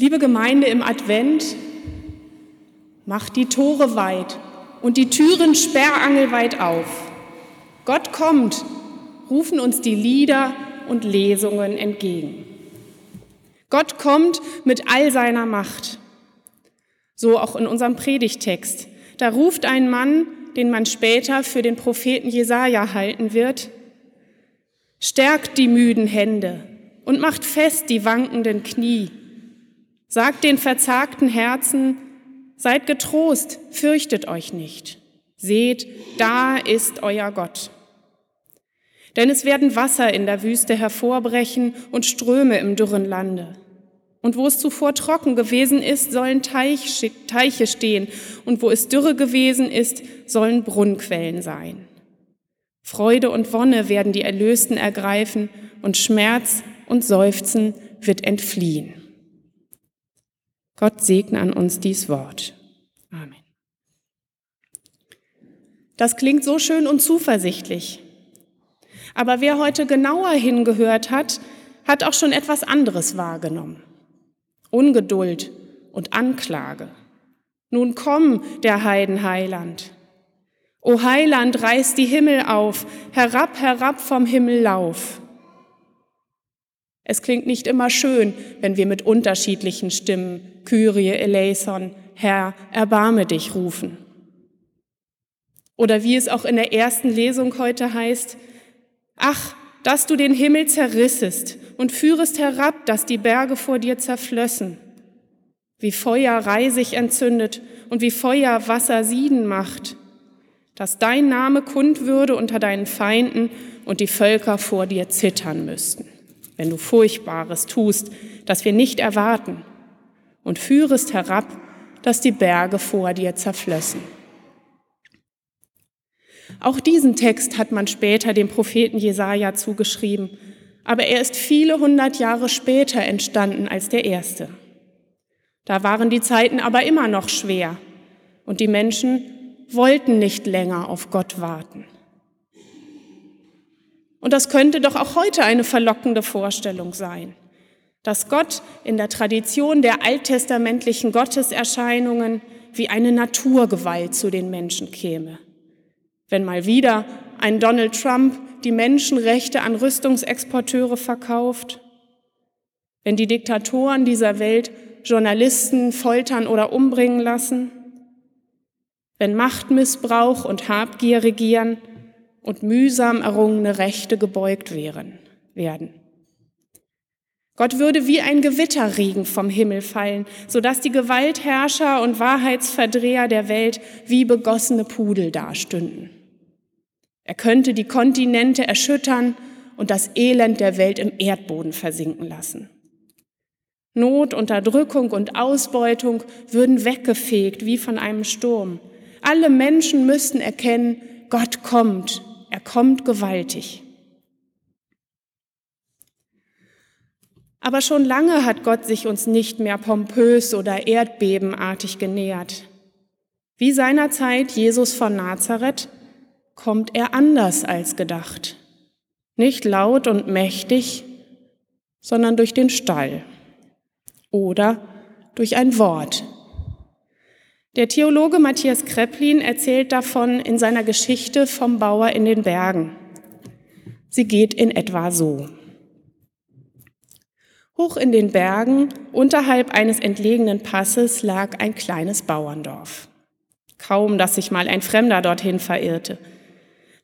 Liebe Gemeinde im Advent, macht die Tore weit und die Türen sperrangelweit auf. Gott kommt, rufen uns die Lieder und Lesungen entgegen. Gott kommt mit all seiner Macht. So auch in unserem Predigtext. Da ruft ein Mann, den man später für den Propheten Jesaja halten wird, stärkt die müden Hände und macht fest die wankenden Knie. Sagt den verzagten Herzen, seid getrost, fürchtet euch nicht. Seht, da ist euer Gott. Denn es werden Wasser in der Wüste hervorbrechen und Ströme im dürren Lande. Und wo es zuvor trocken gewesen ist, sollen Teiche stehen, und wo es dürre gewesen ist, sollen Brunnenquellen sein. Freude und Wonne werden die Erlösten ergreifen, und Schmerz und Seufzen wird entfliehen. Gott segne an uns dies Wort. Amen. Das klingt so schön und zuversichtlich. Aber wer heute genauer hingehört hat, hat auch schon etwas anderes wahrgenommen. Ungeduld und Anklage. Nun komm, der Heidenheiland. O Heiland, reiß die Himmel auf, herab, herab vom Himmel lauf. Es klingt nicht immer schön, wenn wir mit unterschiedlichen Stimmen Kyrie eleison, Herr, erbarme dich rufen. Oder wie es auch in der ersten Lesung heute heißt, ach, dass du den Himmel zerrissest und führest herab, dass die Berge vor dir zerflössen. Wie Feuer reisig entzündet und wie Feuer Wasser sieden macht, dass dein Name kund würde unter deinen Feinden und die Völker vor dir zittern müssten, wenn du Furchtbares tust, das wir nicht erwarten, und führest herab, dass die Berge vor dir zerflössen. Auch diesen Text hat man später dem Propheten Jesaja zugeschrieben, aber er ist viele hundert Jahre später entstanden als der erste. Da waren die Zeiten aber immer noch schwer und die Menschen wollten nicht länger auf Gott warten. Und das könnte doch auch heute eine verlockende Vorstellung sein, dass Gott in der Tradition der alttestamentlichen Gotteserscheinungen wie eine Naturgewalt zu den Menschen käme wenn mal wieder ein Donald Trump die Menschenrechte an Rüstungsexporteure verkauft, wenn die Diktatoren dieser Welt Journalisten foltern oder umbringen lassen, wenn Machtmissbrauch und Habgier regieren und mühsam errungene Rechte gebeugt werden. Gott würde wie ein Gewitterregen vom Himmel fallen, sodass die Gewaltherrscher und Wahrheitsverdreher der Welt wie begossene Pudel dastünden. Er könnte die Kontinente erschüttern und das Elend der Welt im Erdboden versinken lassen. Not, Unterdrückung und Ausbeutung würden weggefegt wie von einem Sturm. Alle Menschen müssten erkennen, Gott kommt, er kommt gewaltig. Aber schon lange hat Gott sich uns nicht mehr pompös oder erdbebenartig genähert. Wie seinerzeit Jesus von Nazareth kommt er anders als gedacht. Nicht laut und mächtig, sondern durch den Stall oder durch ein Wort. Der Theologe Matthias Kreplin erzählt davon in seiner Geschichte vom Bauer in den Bergen. Sie geht in etwa so. Hoch in den Bergen, unterhalb eines entlegenen Passes, lag ein kleines Bauerndorf. Kaum, dass sich mal ein Fremder dorthin verirrte.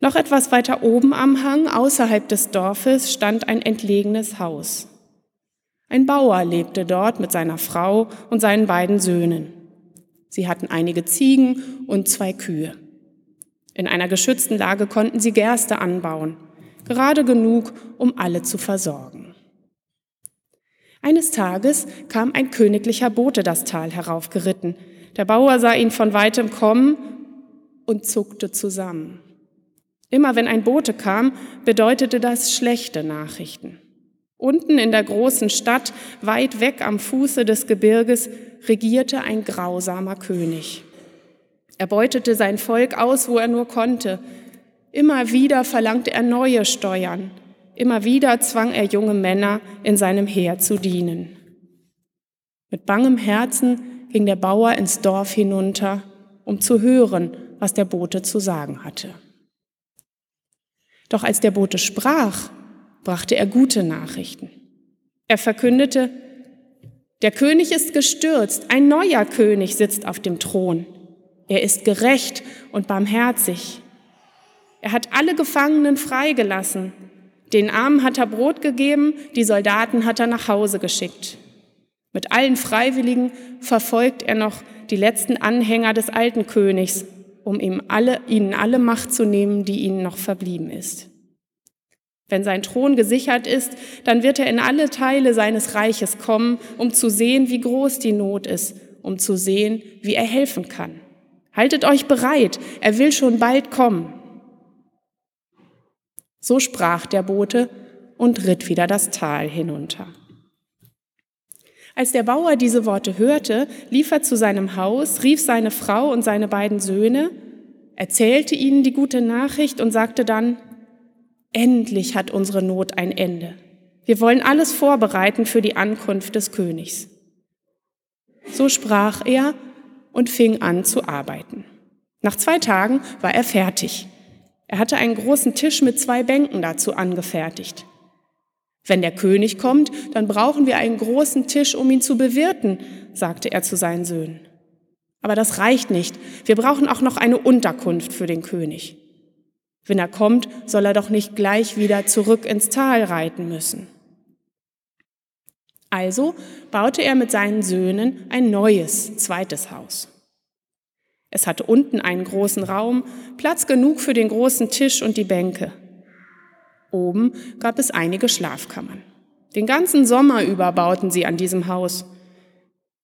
Noch etwas weiter oben am Hang, außerhalb des Dorfes, stand ein entlegenes Haus. Ein Bauer lebte dort mit seiner Frau und seinen beiden Söhnen. Sie hatten einige Ziegen und zwei Kühe. In einer geschützten Lage konnten sie Gerste anbauen, gerade genug, um alle zu versorgen. Eines Tages kam ein königlicher Bote das Tal heraufgeritten. Der Bauer sah ihn von weitem kommen und zuckte zusammen. Immer wenn ein Bote kam, bedeutete das schlechte Nachrichten. Unten in der großen Stadt, weit weg am Fuße des Gebirges, regierte ein grausamer König. Er beutete sein Volk aus, wo er nur konnte. Immer wieder verlangte er neue Steuern. Immer wieder zwang er junge Männer, in seinem Heer zu dienen. Mit bangem Herzen ging der Bauer ins Dorf hinunter, um zu hören, was der Bote zu sagen hatte. Doch als der Bote sprach, brachte er gute Nachrichten. Er verkündete, der König ist gestürzt, ein neuer König sitzt auf dem Thron. Er ist gerecht und barmherzig. Er hat alle Gefangenen freigelassen. Den Armen hat er Brot gegeben, die Soldaten hat er nach Hause geschickt. Mit allen Freiwilligen verfolgt er noch die letzten Anhänger des alten Königs, um ihm alle, ihnen alle Macht zu nehmen, die ihnen noch verblieben ist. Wenn sein Thron gesichert ist, dann wird er in alle Teile seines Reiches kommen, um zu sehen, wie groß die Not ist, um zu sehen, wie er helfen kann. Haltet euch bereit, er will schon bald kommen. So sprach der Bote und ritt wieder das Tal hinunter. Als der Bauer diese Worte hörte, lief er zu seinem Haus, rief seine Frau und seine beiden Söhne, erzählte ihnen die gute Nachricht und sagte dann, Endlich hat unsere Not ein Ende. Wir wollen alles vorbereiten für die Ankunft des Königs. So sprach er und fing an zu arbeiten. Nach zwei Tagen war er fertig. Er hatte einen großen Tisch mit zwei Bänken dazu angefertigt. Wenn der König kommt, dann brauchen wir einen großen Tisch, um ihn zu bewirten, sagte er zu seinen Söhnen. Aber das reicht nicht. Wir brauchen auch noch eine Unterkunft für den König. Wenn er kommt, soll er doch nicht gleich wieder zurück ins Tal reiten müssen. Also baute er mit seinen Söhnen ein neues, zweites Haus. Es hatte unten einen großen Raum, Platz genug für den großen Tisch und die Bänke. Oben gab es einige Schlafkammern. Den ganzen Sommer über bauten sie an diesem Haus.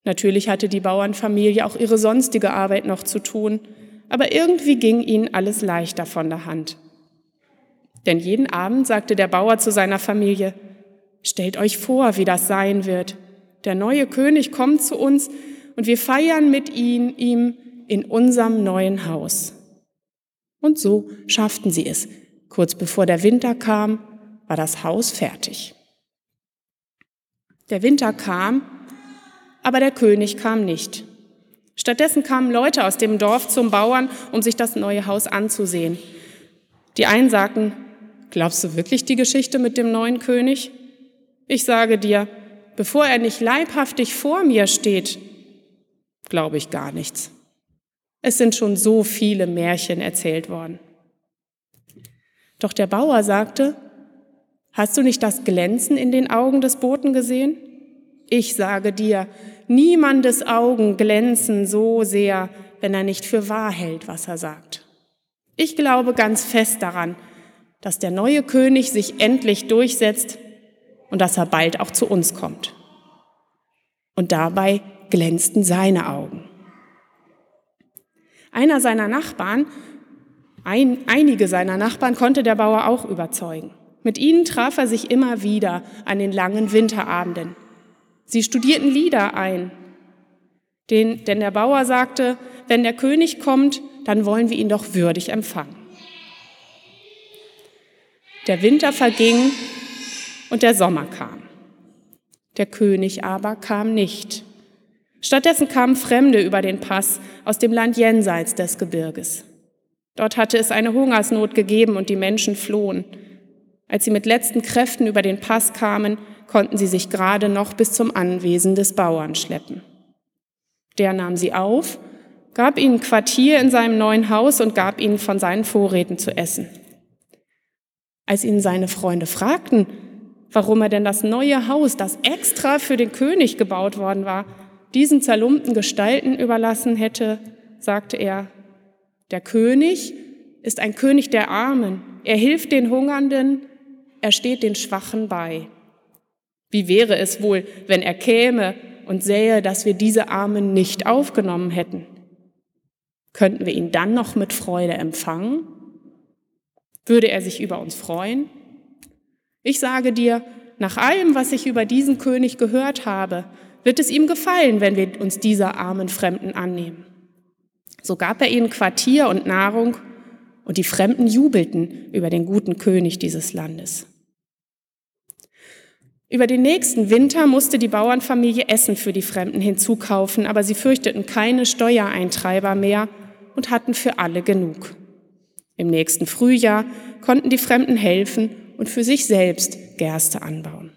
Natürlich hatte die Bauernfamilie auch ihre sonstige Arbeit noch zu tun, aber irgendwie ging ihnen alles leichter von der Hand. Denn jeden Abend sagte der Bauer zu seiner Familie, stellt euch vor, wie das sein wird. Der neue König kommt zu uns und wir feiern mit ihm, ihm in unserem neuen Haus. Und so schafften sie es. Kurz bevor der Winter kam, war das Haus fertig. Der Winter kam, aber der König kam nicht. Stattdessen kamen Leute aus dem Dorf zum Bauern, um sich das neue Haus anzusehen. Die einen sagten, glaubst du wirklich die Geschichte mit dem neuen König? Ich sage dir, bevor er nicht leibhaftig vor mir steht, glaube ich gar nichts. Es sind schon so viele Märchen erzählt worden. Doch der Bauer sagte, hast du nicht das Glänzen in den Augen des Boten gesehen? Ich sage dir, Niemandes Augen glänzen so sehr, wenn er nicht für wahr hält, was er sagt. Ich glaube ganz fest daran, dass der neue König sich endlich durchsetzt und dass er bald auch zu uns kommt. Und dabei glänzten seine Augen. Einer seiner Nachbarn, ein, einige seiner Nachbarn konnte der Bauer auch überzeugen. Mit ihnen traf er sich immer wieder an den langen Winterabenden. Sie studierten Lieder ein, den, denn der Bauer sagte, wenn der König kommt, dann wollen wir ihn doch würdig empfangen. Der Winter verging und der Sommer kam. Der König aber kam nicht. Stattdessen kamen Fremde über den Pass aus dem Land jenseits des Gebirges. Dort hatte es eine Hungersnot gegeben und die Menschen flohen. Als sie mit letzten Kräften über den Pass kamen, konnten sie sich gerade noch bis zum Anwesen des Bauern schleppen. Der nahm sie auf, gab ihnen Quartier in seinem neuen Haus und gab ihnen von seinen Vorräten zu essen. Als ihn seine Freunde fragten, warum er denn das neue Haus, das extra für den König gebaut worden war, diesen zerlumpten Gestalten überlassen hätte, sagte er, der König ist ein König der Armen. Er hilft den Hungernden, er steht den Schwachen bei. Wie wäre es wohl, wenn er käme und sähe, dass wir diese Armen nicht aufgenommen hätten? Könnten wir ihn dann noch mit Freude empfangen? Würde er sich über uns freuen? Ich sage dir, nach allem, was ich über diesen König gehört habe, wird es ihm gefallen, wenn wir uns dieser armen Fremden annehmen. So gab er ihnen Quartier und Nahrung, und die Fremden jubelten über den guten König dieses Landes. Über den nächsten Winter musste die Bauernfamilie Essen für die Fremden hinzukaufen, aber sie fürchteten keine Steuereintreiber mehr und hatten für alle genug. Im nächsten Frühjahr konnten die Fremden helfen und für sich selbst Gerste anbauen.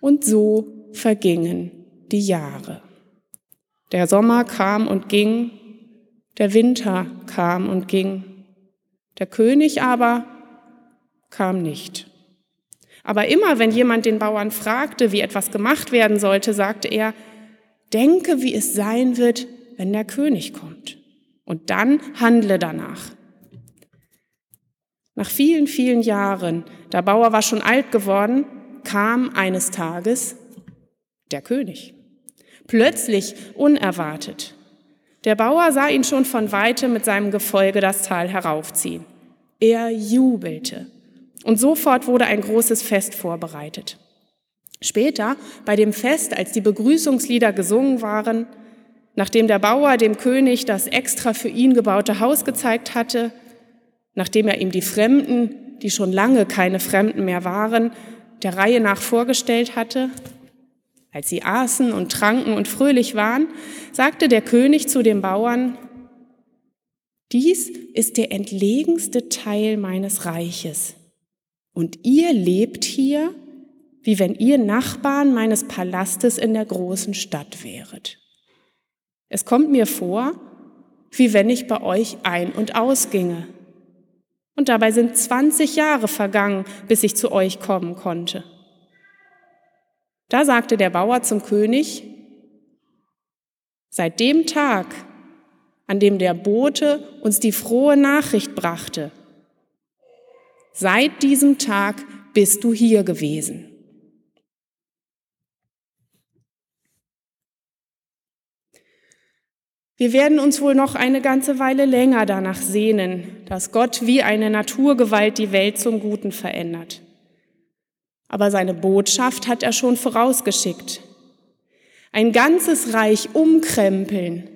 Und so vergingen die Jahre. Der Sommer kam und ging, der Winter kam und ging, der König aber kam nicht. Aber immer, wenn jemand den Bauern fragte, wie etwas gemacht werden sollte, sagte er, denke, wie es sein wird, wenn der König kommt. Und dann handle danach. Nach vielen, vielen Jahren, der Bauer war schon alt geworden, kam eines Tages der König. Plötzlich, unerwartet. Der Bauer sah ihn schon von weitem mit seinem Gefolge das Tal heraufziehen. Er jubelte. Und sofort wurde ein großes Fest vorbereitet. Später, bei dem Fest, als die Begrüßungslieder gesungen waren, nachdem der Bauer dem König das extra für ihn gebaute Haus gezeigt hatte, nachdem er ihm die Fremden, die schon lange keine Fremden mehr waren, der Reihe nach vorgestellt hatte, als sie aßen und tranken und fröhlich waren, sagte der König zu den Bauern, dies ist der entlegenste Teil meines Reiches. Und ihr lebt hier, wie wenn ihr Nachbarn meines Palastes in der großen Stadt wäret. Es kommt mir vor, wie wenn ich bei euch ein- und ausginge. Und dabei sind 20 Jahre vergangen, bis ich zu euch kommen konnte. Da sagte der Bauer zum König, seit dem Tag, an dem der Bote uns die frohe Nachricht brachte, Seit diesem Tag bist du hier gewesen. Wir werden uns wohl noch eine ganze Weile länger danach sehnen, dass Gott wie eine Naturgewalt die Welt zum Guten verändert. Aber seine Botschaft hat er schon vorausgeschickt. Ein ganzes Reich umkrempeln,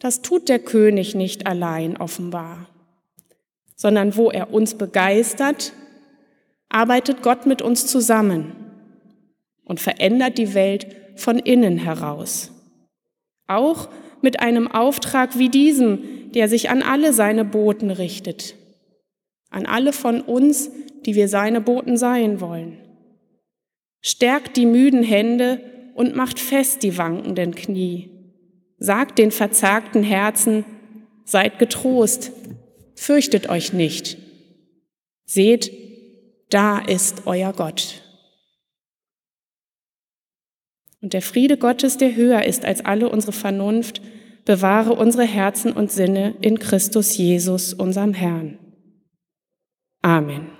das tut der König nicht allein offenbar sondern wo er uns begeistert, arbeitet Gott mit uns zusammen und verändert die Welt von innen heraus. Auch mit einem Auftrag wie diesem, der sich an alle seine Boten richtet, an alle von uns, die wir seine Boten sein wollen. Stärkt die müden Hände und macht fest die wankenden Knie. Sagt den verzagten Herzen, seid getrost, Fürchtet euch nicht. Seht, da ist euer Gott. Und der Friede Gottes, der höher ist als alle unsere Vernunft, bewahre unsere Herzen und Sinne in Christus Jesus, unserem Herrn. Amen.